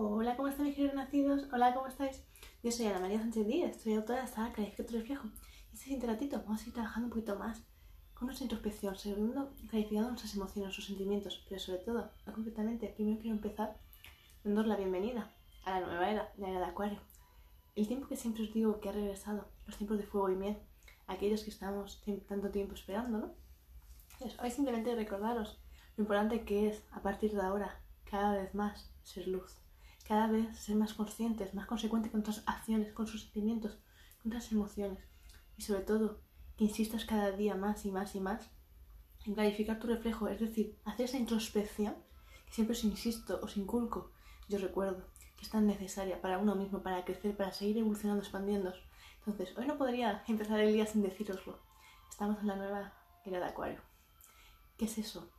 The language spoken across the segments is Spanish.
Hola, ¿cómo están mis queridos nacidos? Hola, ¿cómo estáis? Yo soy Ana María Sánchez Díaz, soy autora de esta saga Clarifica tu reflejo. Y este siguiente ratito vamos a ir trabajando un poquito más con nuestra introspección, segundo, clarificando nuestras emociones, nuestros sentimientos, pero sobre todo, no completamente, primero quiero empezar dando la bienvenida a la nueva era, la era de Acuario. El tiempo que siempre os digo que ha regresado, los tiempos de fuego y miel, aquellos que estamos tanto tiempo esperando, ¿no? Entonces, hoy simplemente recordaros lo importante que es, a partir de ahora, cada vez más ser luz cada vez ser más conscientes, más consecuentes con tus acciones, con sus sentimientos, con tus emociones. Y sobre todo, que insistas cada día más y más y más en clarificar tu reflejo, es decir, hacer esa introspección que siempre os insisto, os inculco, yo recuerdo que es tan necesaria para uno mismo, para crecer, para seguir evolucionando, expandiéndose. Entonces, hoy no podría empezar el día sin deciroslo. Estamos en la nueva era de Acuario. ¿Qué es eso?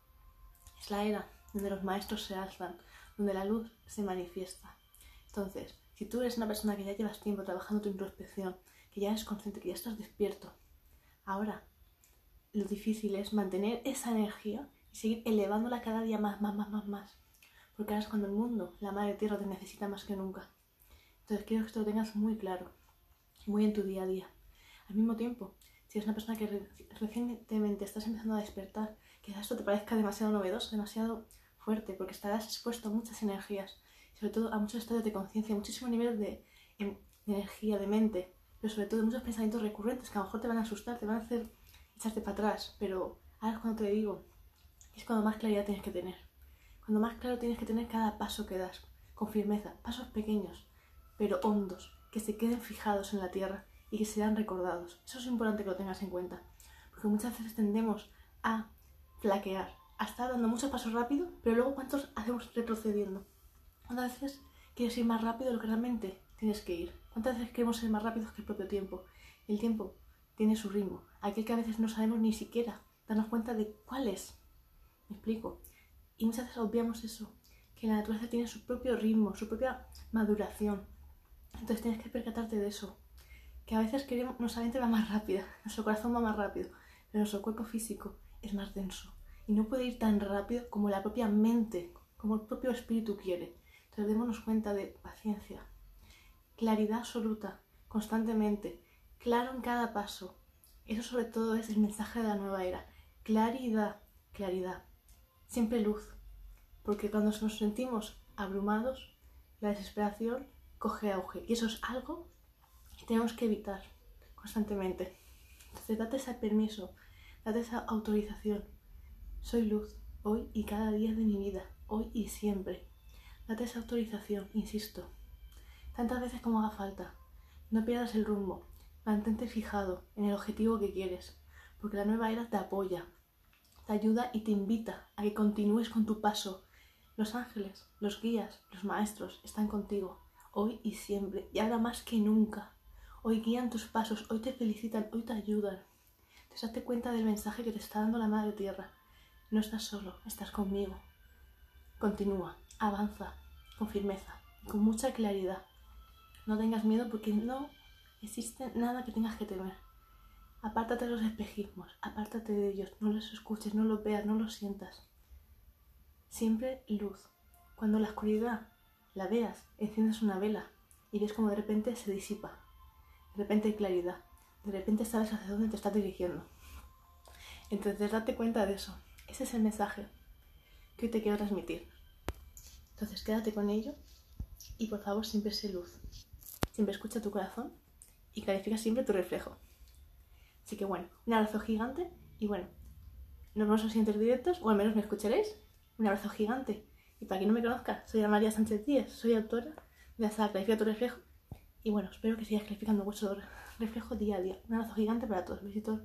Es la era donde los maestros se alzan, donde la luz se manifiesta. Entonces, si tú eres una persona que ya llevas tiempo trabajando tu introspección, que ya eres consciente, que ya estás despierto, ahora lo difícil es mantener esa energía y seguir elevándola cada día más, más, más, más, más. Porque ahora es cuando el mundo, la madre tierra, te necesita más que nunca. Entonces quiero que esto lo tengas muy claro, muy en tu día a día. Al mismo tiempo, si eres una persona que recientemente estás empezando a despertar, quizás esto te parezca demasiado novedoso, demasiado fuerte, porque estarás expuesto a muchas energías, sobre todo a muchos estados de conciencia, muchísimos niveles de, energía, de mente, pero sobre todo muchos pensamientos recurrentes que a lo mejor te van a asustar, te van a hacer echarte para atrás, pero ahora es cuando te digo, es cuando más claridad tienes que tener, cuando más claro tienes que tener cada paso que das, con firmeza, pasos pequeños, pero hondos, que se queden fijados en la tierra y que sean recordados. Eso es importante que lo tengas en cuenta, porque muchas veces tendemos a flaquear, a estar dando muchos pasos rápido, pero luego cuántos hacemos retrocediendo. ¿Cuántas veces quieres ir más rápido de lo que realmente tienes que ir? ¿Cuántas veces queremos ser más rápidos que el propio tiempo? El tiempo tiene su ritmo, aquel que a veces no sabemos ni siquiera darnos cuenta de cuál es. ¿Me explico? Y muchas veces obviamos eso, que la naturaleza tiene su propio ritmo, su propia maduración. Entonces tienes que percatarte de eso, que a veces queremos, nuestra mente va más rápida, nuestro corazón va más rápido, pero nuestro cuerpo físico es más denso y no puede ir tan rápido como la propia mente, como el propio espíritu quiere. Entonces démonos cuenta de paciencia, claridad absoluta, constantemente, claro en cada paso. Eso sobre todo es el mensaje de la nueva era. Claridad, claridad. Siempre luz. Porque cuando nos sentimos abrumados, la desesperación coge auge. Y eso es algo que tenemos que evitar constantemente. Entonces date ese permiso, date esa autorización soy luz, hoy y cada día de mi vida, hoy y siempre. Date esa autorización, insisto. Tantas veces como haga falta. No pierdas el rumbo. Mantente fijado en el objetivo que quieres, porque la nueva era te apoya, te ayuda y te invita a que continúes con tu paso. Los ángeles, los guías, los maestros están contigo, hoy y siempre, y ahora más que nunca. Hoy guían tus pasos, hoy te felicitan, hoy te ayudan. Te date cuenta del mensaje que te está dando la Madre Tierra no estás solo, estás conmigo. Continúa, avanza, con firmeza, con mucha claridad. No tengas miedo porque no existe nada que tengas que temer. Apártate de los espejismos, apártate de ellos, no los escuches, no los veas, no los sientas. Siempre luz. Cuando la oscuridad la veas, enciendes una vela y ves como de repente se disipa. De repente hay claridad. De repente sabes hacia dónde te estás dirigiendo. Entonces date cuenta de eso. Ese es el mensaje que hoy te quiero transmitir. Entonces quédate con ello y por favor siempre sé luz. Siempre escucha tu corazón y clarifica siempre tu reflejo. Así que bueno, un abrazo gigante y bueno, nos vemos en los directos o al menos me escucharéis. Un abrazo gigante. Y para quien no me conozca, soy María Sánchez Díez, soy autora de la Clarifica tu reflejo. Y bueno, espero que sigas clarificando vuestro reflejo día a día. Un abrazo gigante para todos. Besitos.